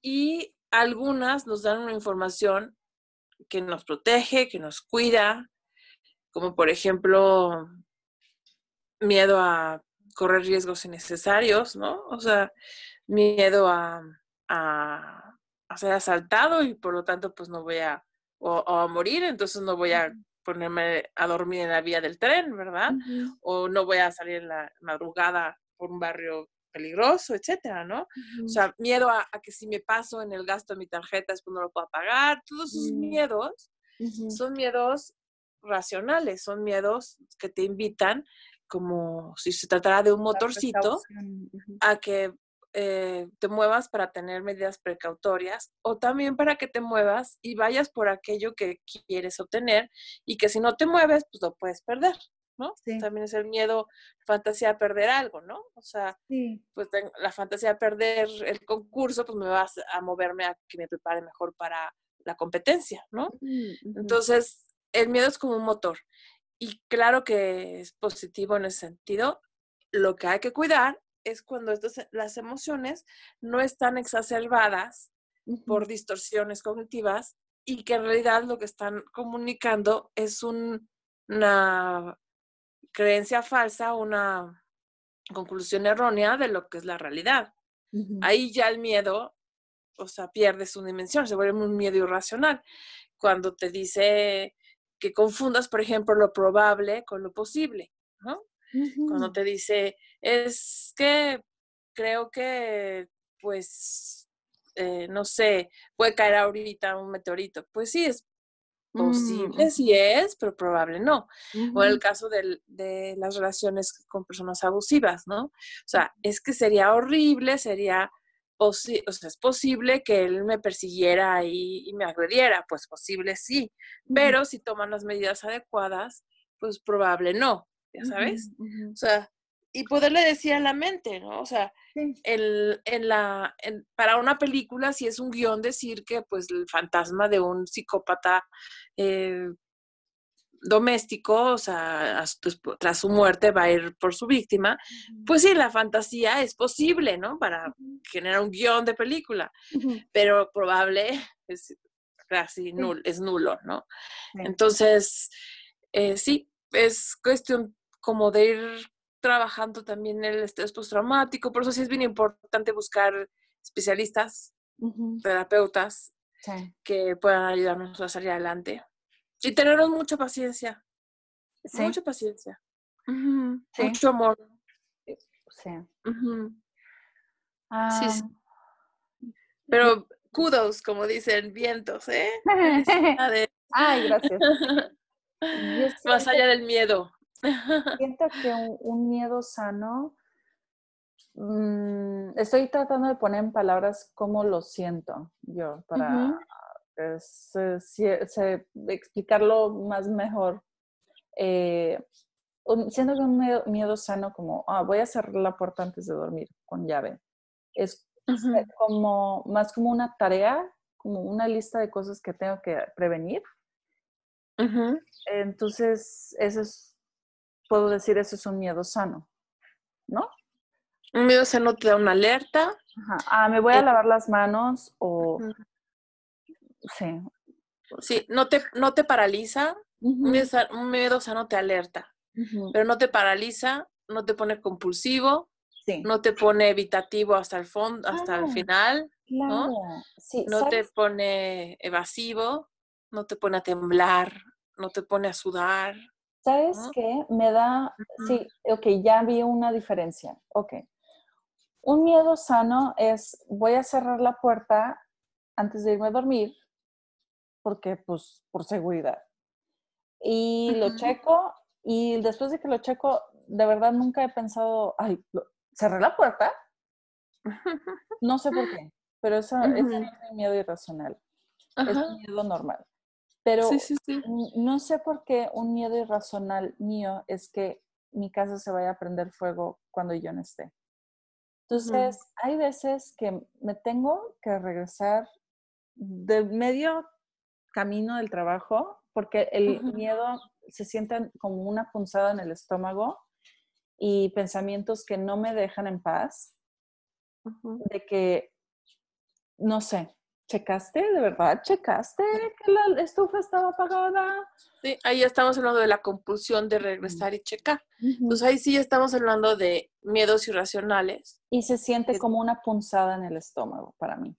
y algunas nos dan una información que nos protege, que nos cuida, como por ejemplo miedo a correr riesgos innecesarios, ¿no? O sea, miedo a, ser asaltado y por lo tanto pues no voy a, o, a morir, entonces no voy a ponerme a dormir en la vía del tren, ¿verdad? O no voy a salir en la madrugada por un barrio peligroso, etcétera, ¿no? O sea, miedo a, que si me paso en el gasto de mi tarjeta después no lo puedo pagar, todos esos miedos son miedos racionales, son miedos que te invitan, como si se tratara de un motorcito, a que eh, te muevas para tener medidas precautorias o también para que te muevas y vayas por aquello que quieres obtener y que si no te mueves, pues lo puedes perder. ¿no? También es el miedo, fantasía a perder algo, ¿no? O sea, pues la fantasía de perder el concurso, pues me vas a moverme a que me prepare mejor para la competencia, ¿no? Mm, Entonces, el miedo es como un motor. Y claro que es positivo en ese sentido. Lo que hay que cuidar es cuando estas, las emociones no están exacerbadas por distorsiones cognitivas y que en realidad lo que están comunicando es una creencia falsa, una conclusión errónea de lo que es la realidad. Ahí ya el miedo, o sea, pierde su dimensión, se vuelve un miedo irracional. Cuando te dice que confundas, por ejemplo, lo probable con lo posible, ¿no? Cuando te dice, es que creo que, pues, eh, no sé, puede caer ahorita un meteorito. Pues sí, es Posible mm. sí es, pero probable no. O en el caso de, las relaciones con personas abusivas, ¿no? O sea, es que sería horrible, sería, o sea, es posible que él me persiguiera y, me agrediera, pues posible sí, pero si toman las medidas adecuadas, pues probable no, ya sabes. O sea, y poderle decir a la mente, ¿no? O sea, el, en la, para una película, si es un guion, decir que pues el fantasma de un psicópata eh, doméstico, o sea, tras su muerte va a ir por su víctima, pues sí, la fantasía es posible, ¿no? Para generar un guion de película, pero probable es casi nulo, es nulo, ¿no? Entonces, eh, sí, es cuestión como de ir trabajando también el estrés postraumático, por eso sí es bien importante buscar especialistas, terapeutas que puedan ayudarnos a salir adelante. Y tenernos mucha paciencia. Mucha paciencia. Mucho amor. Sí. sí. Pero kudos, como dicen, vientos, ¿eh? Ay, gracias. Más allá del miedo. Siento que un, miedo sano, mm, estoy tratando de poner en palabras cómo lo siento yo para explicarlo más mejor. Eh, siento que un miedo, sano como, ah, voy a cerrar la puerta antes de dormir con llave. Es como más como una tarea, como una lista de cosas que tengo que prevenir. Entonces, eso es puedo decir eso es un miedo sano, ¿no? Un miedo sano te da una alerta. Ah, me voy a eh lavar las manos o... Sí. Sí, no te, no te paraliza. un, miedo, sano te alerta, pero no te paraliza, no te pone compulsivo, no te pone evitativo hasta el fondo, hasta el final, ¿no? no te pone evasivo, no te pone a temblar, no te pone a sudar, ¿Sabes qué? Me da, sí, ok, ya vi una diferencia. Ok. Un miedo sano es, voy a cerrar la puerta antes de irme a dormir, porque pues por seguridad. Y lo checo y después de que lo checo, de verdad nunca he pensado, ay, ¿cerré la puerta? No sé por qué, pero eso, es un miedo irracional. Es un miedo normal. Pero no sé por qué un miedo irracional mío es que mi casa se vaya a prender fuego cuando yo no esté. Entonces, hay veces que me tengo que regresar de medio camino del trabajo porque el miedo se siente como una punzada en el estómago y pensamientos que no me dejan en paz, de que, no sé, ¿checaste? ¿De verdad checaste que la estufa estaba apagada? Sí, ahí estamos hablando de la compulsión de regresar y checar. Pues ahí sí estamos hablando de miedos irracionales. Y se siente como una punzada en el estómago para mí.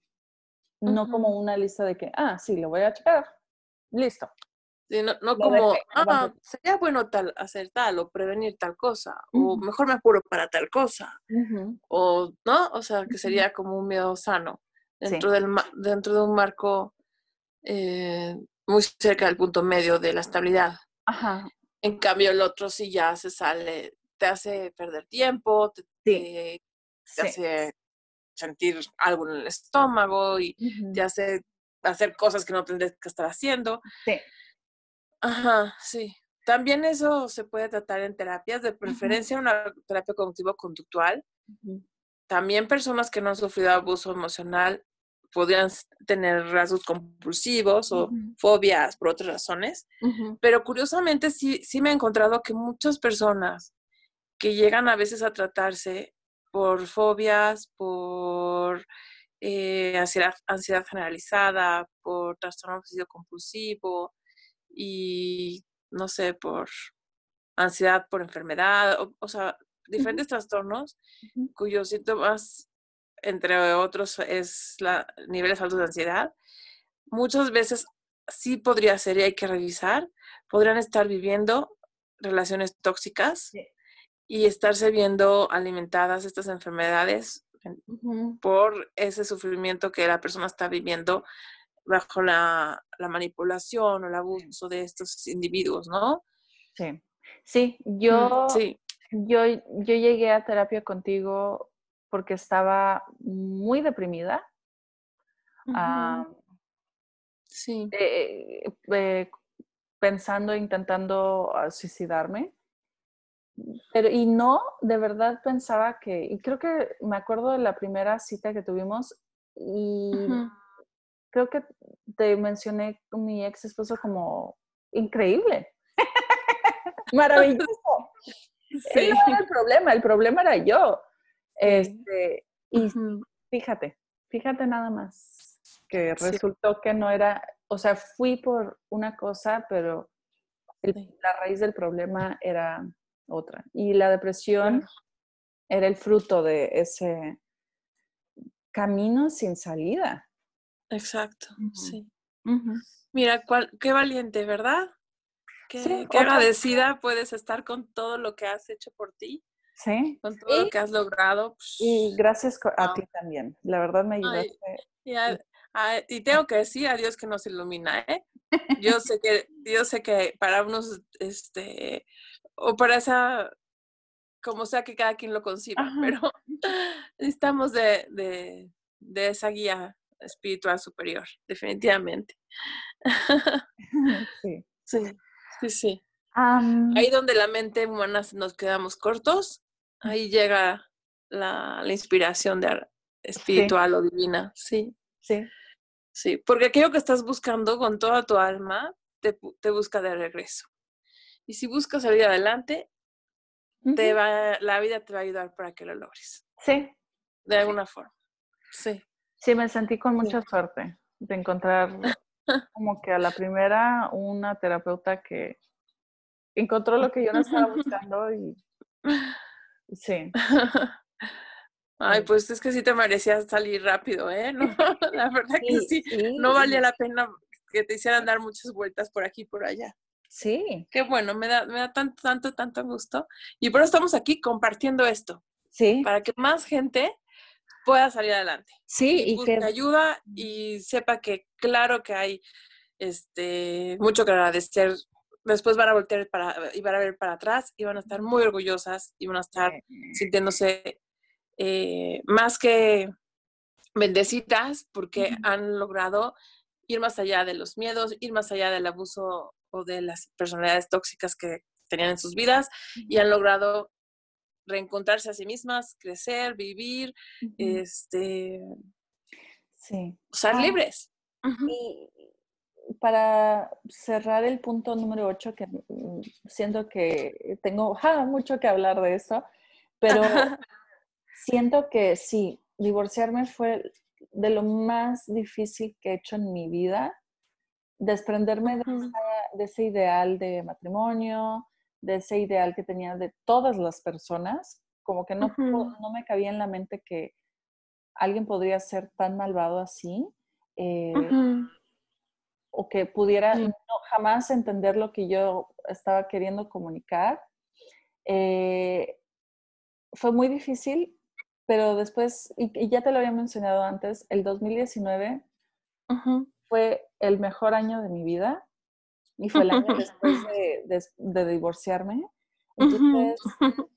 No como una lista de que, ah, sí, lo voy a checar. Listo no, como, ah, sería bueno tal, hacer tal o prevenir tal cosa, o mejor me apuro para tal cosa, o, ¿no? O sea, que sería como un miedo sano dentro, del, dentro de un marco eh, muy cerca del punto medio de la estabilidad. Ajá. En cambio, el otro sí ya se sale, te hace perder tiempo, te, hace sentir algo en el estómago y te hace hacer cosas que no tendrías que estar haciendo. Sí. Ajá, sí. También eso se puede tratar en terapias, de preferencia una terapia cognitivo-conductual. También personas que no han sufrido abuso emocional podrían tener rasgos compulsivos o fobias por otras razones. Pero curiosamente sí, sí me he encontrado que muchas personas que llegan a veces a tratarse por fobias, por eh, ansiedad, ansiedad, generalizada, por trastorno obsesivo compulsivo, y no sé, por ansiedad por enfermedad, o, sea, diferentes trastornos cuyos síntomas, entre otros, es la, niveles altos de ansiedad, muchas veces sí podría ser y hay que revisar, podrían estar viviendo relaciones tóxicas y estarse viendo alimentadas estas enfermedades por ese sufrimiento que la persona está viviendo bajo la, manipulación o el abuso de estos individuos, ¿no? Sí, sí, mm, yo, yo, yo llegué a terapia contigo porque estaba muy deprimida. sí. Eh, eh, pensando, intentando ah, suicidarme. Pero, y no, de verdad pensaba que, y creo que me acuerdo de la primera cita que tuvimos y creo que te mencioné con mi ex esposo como increíble. Maravilloso. Sí. no era el problema, el problema era yo. Este, y fíjate, fíjate nada más, que resultó que no era, o sea, fui por una cosa, pero la raíz del problema era otra. Y la depresión era el fruto de ese camino sin salida. Exacto, sí. Mira, qué valiente, ¿verdad? Qué, agradecida puedes estar con todo lo que has hecho por ti. Sí. Con todo lo que has logrado. Pues, y gracias a ti también. La verdad me ayudaste. y, tengo que decir a Dios que nos ilumina, ¿eh? Yo sé que, yo sé que para unos, este, o para esa, como sea que cada quien lo conciba, pero necesitamos de, de, de esa guía espiritual superior, definitivamente. Sí. Sí, sí, sí. ahí donde la mente humana nos quedamos cortos, ahí llega la, inspiración de, espiritual o divina, sí. Sí. Sí, porque aquello que estás buscando con toda tu alma te, te busca de regreso. Y si buscas salir adelante, te va, la vida te va a ayudar para que lo logres. Sí. De alguna forma. Sí. Sí, me sentí con mucha suerte de encontrar como que a la primera una terapeuta que encontró lo que yo no estaba buscando y sí. Ay, pues es que sí te merecías salir rápido, ¿eh? la verdad que sí, no valía la pena que te hicieran dar muchas vueltas por aquí y por allá. Sí. Qué bueno, me da, me da tanto, tanto, tanto gusto. Y por eso estamos aquí compartiendo esto. Sí. Para que más gente pueda salir adelante. Sí, y, que ayuda y sepa que claro que hay este mucho que agradecer. Después van a voltear para, y van a ver para atrás y van a estar muy orgullosas y van a estar sintiéndose eh, más que bendecidas porque han logrado ir más allá de los miedos, ir más allá del abuso o de las personalidades tóxicas que tenían en sus vidas y han logrado reencontrarse a sí mismas, crecer, vivir, este, sí. ser ah, libres. Y para cerrar el punto número 8, que mm, siento que tengo mucho que hablar de eso, pero siento que sí, divorciarme fue de lo más difícil que he hecho en mi vida, desprenderme de, ese ideal de matrimonio, de ese ideal que tenía de todas las personas, como que no, no me cabía en la mente que alguien podría ser tan malvado así, eh, o que pudiera jamás entender lo que yo estaba queriendo comunicar. Eh, fue muy difícil, pero después, y, ya te lo había mencionado antes, el 2019 fue el mejor año de mi vida y fue el año después de, divorciarme. Entonces,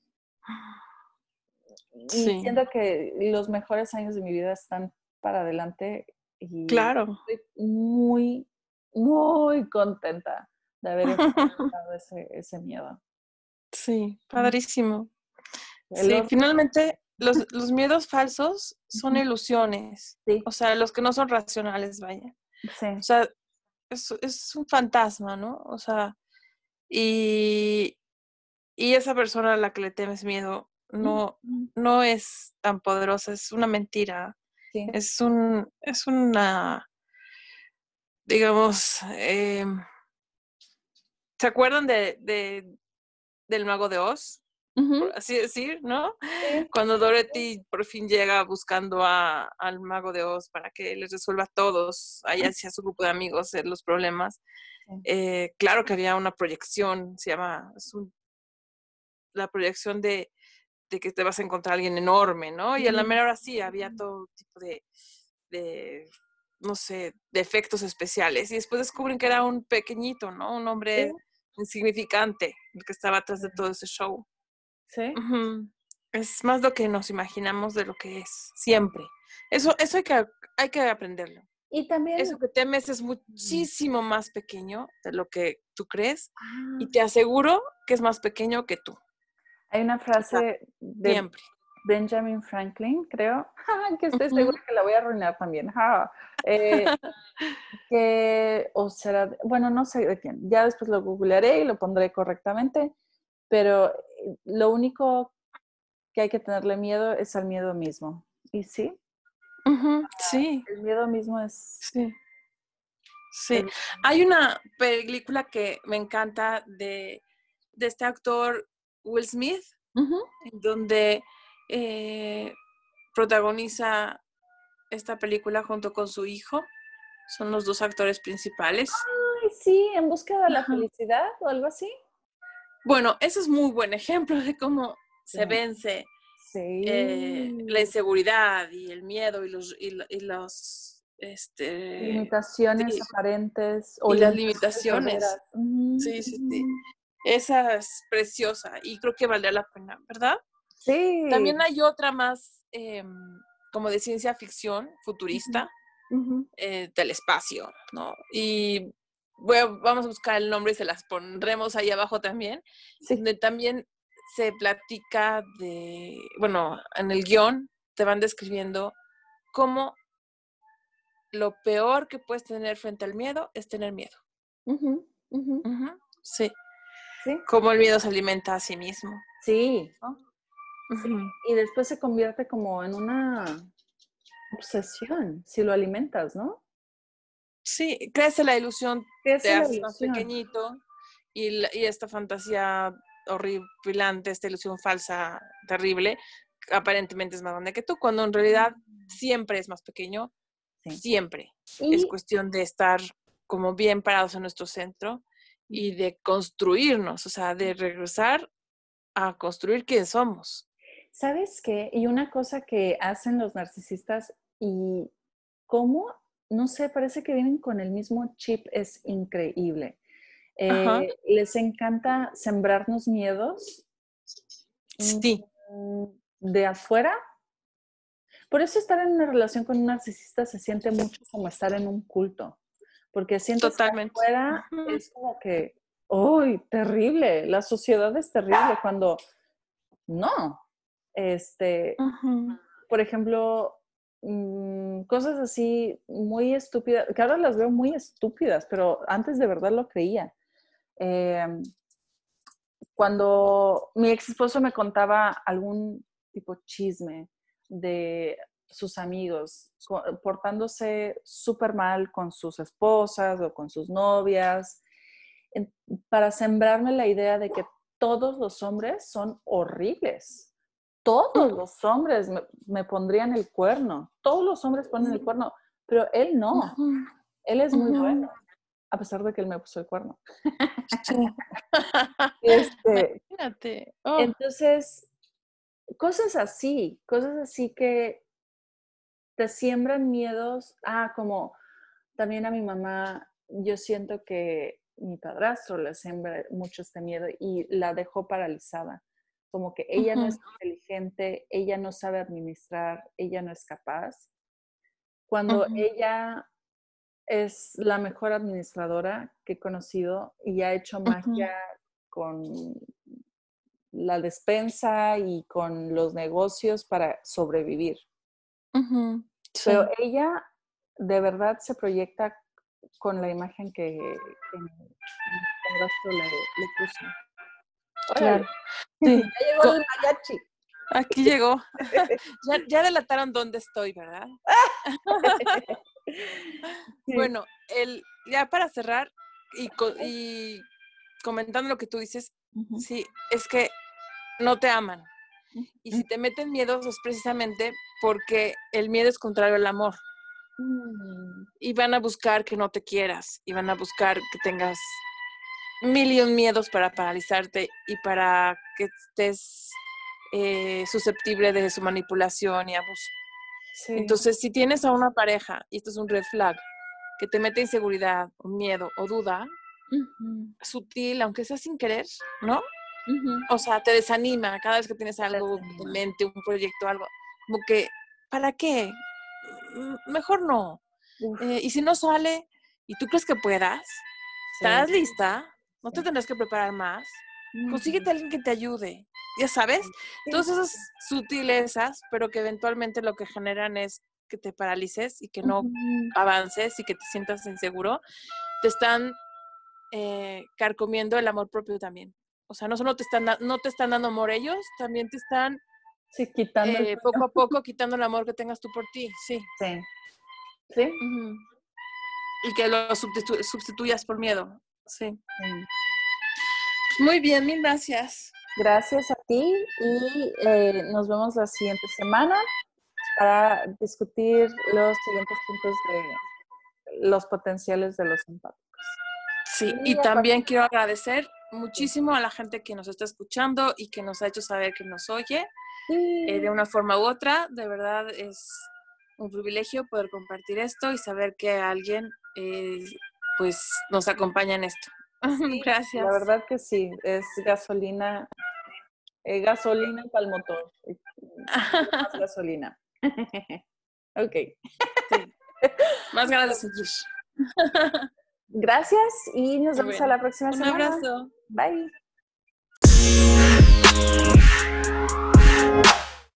y siento que los mejores años de mi vida están para adelante y claro. estoy muy, muy contenta de haber enfrentado ese, ese miedo. Sí, padrísimo. Sí, finalmente los, los, miedos falsos son ilusiones. O sea, los que no son racionales, vaya. Sí. O sea, es, es, un fantasma, ¿no? O sea, y, y esa persona a la que le temes miedo no, no es tan poderosa, es una mentira. Sí. Es un, es una, digamos, eh, ¿se acuerdan de, de, del mago de Oz? Así decir, ¿no? Cuando Dorothy por fin llega buscando a, al mago de Oz para que les resuelva a todos, ahí hacia su grupo de amigos, eh, los problemas. Eh, claro que había una proyección, se llama, la proyección de, de, que te vas a encontrar a alguien enorme, ¿no? Y a la mera hora sí, había todo tipo de, de, no sé, de efectos especiales. Y después descubren que era un pequeñito, ¿no? Un hombre insignificante, el que estaba atrás de todo ese show. Sí. Es más lo que nos imaginamos de lo que es, siempre. Eso, eso hay, que, hay que aprenderlo. Y también... Eso que temes es muchísimo más pequeño de lo que tú crees y ah. te aseguro que es más pequeño que tú. Hay una frase de Benjamin Franklin, creo, que estoy segura que la voy a arruinar también. Eh, que, o será, bueno, no sé de quién, ya después lo googlearé y lo pondré correctamente, pero lo único que hay que tenerle miedo es al miedo mismo. ¿Y sí? sí. El miedo mismo es... Sí. Sí. Hay una película que me encanta de, de este actor Will Smith, donde eh, protagoniza esta película junto con su hijo. Son los dos actores principales. Ay, sí, en busca de la felicidad o algo así. Bueno, ese es muy buen ejemplo de cómo se vence eh, la inseguridad y el miedo y los, y, los este, limitaciones aparentes o las limitaciones. Sí, sí, sí. Esa es preciosa y creo que valdría la pena, ¿verdad? Sí. También hay otra más em, como de ciencia ficción futurista eh, del espacio, ¿no? Y vamos a buscar el nombre y se las pondremos ahí abajo también, donde también se platica de, bueno, en el guion te van describiendo cómo lo peor que puedes tener frente al miedo es tener miedo. Sí. sí. Cómo el miedo se alimenta a sí mismo. Sí. Y después se convierte como en una obsesión si lo alimentas, ¿no? Sí, crece la ilusión, te haces más pequeñito y, y, esta fantasía horripilante, esta ilusión falsa, terrible, aparentemente es más grande que tú, cuando en realidad siempre es más pequeño, siempre. Es cuestión de estar como bien parados en nuestro centro y de construirnos, o sea, de regresar a construir quién somos. ¿Sabes qué? Y una cosa que hacen los narcisistas y cómo no sé, parece que vienen con el mismo chip, es increíble. Eh, les encanta sembrarnos miedos. Sí. Mm, de afuera. Por eso estar en una relación con un narcisista se siente mucho como estar en un culto. porque siento que fuera es como que, ¡uy, terrible! La sociedad es terrible cuando no. Este, por ejemplo, mm, cosas así muy estúpidas, que ahora las veo muy estúpidas, pero antes de verdad lo creía. Em, cuando mi ex esposo me contaba algún tipo chisme de sus amigos portándose súper mal con sus esposas o con sus novias, para sembrarme la idea de que todos los hombres son horribles. Todos los hombres me, pondrían el cuerno. Todos los hombres ponen el cuerno, pero él no. Él es muy bueno, a pesar de que él me puso el cuerno. este, oh. Entonces, cosas así, cosas así que te siembran miedos. Ah, como también a mi mamá, yo siento que mi padrastro le siembra mucho este miedo y la dejó paralizada. Como que ella no es inteligente, ella no sabe administrar, ella no es capaz. Cuando ella es la mejor administradora que he conocido y ha hecho magia con la despensa y con los negocios para sobrevivir. Pero ella de verdad se proyecta con la imagen que, que mi rostro le, le puso. Claro. Sí. Ya llegó el mariachi. Aquí llegó. ya, ya delataron dónde estoy, ¿verdad? Bueno, el, ya para cerrar y, y, comentando lo que tú dices, sí, es que no te aman. Y si te meten miedos es precisamente porque el miedo es contrario al amor. Mm. Y van a buscar que no te quieras, y van a buscar que tengas mil miedos para paralizarte y para que estés eh, susceptible de su manipulación y abuso. Entonces, si tienes a una pareja, y esto es un red flag, que te mete inseguridad, o miedo o duda, sutil, aunque sea sin querer, ¿no? O sea, te desanima cada vez que tienes algo en mente, un proyecto, algo. Como que, ¿para qué? Mejor no. Eh, y si no sale y tú crees que puedas, estás lista, no te tendrás que preparar más. Consíguete a alguien que te ayude, ya sabes. Todas esas sutilezas, pero que eventualmente lo que generan es que te paralices y que no avances y que te sientas inseguro, te están eh, carcomiendo el amor propio también. O sea, no solo te están, no te están dando amor ellos, también te están quitando eh, poco a poco quitando el amor que tengas tú por ti, sí. Sí. Sí. Y que lo sustituyas por miedo, sí. Muy bien, mil gracias. Gracias a ti y eh, nos vemos la siguiente semana para discutir los siguientes puntos de los potenciales de los empáticos. Sí, y, también quiero agradecer muchísimo a la gente que nos está escuchando y que nos ha hecho saber que nos oye eh, de una forma u otra. De verdad es un privilegio poder compartir esto y saber que alguien eh, pues nos acompaña en esto. Gracias. La verdad que sí, es gasolina, eh, gasolina para el motor. Más gasolina. ok. Más ganas de seguir. Gracias y nos vemos a la próxima semana. Un abrazo. Bye.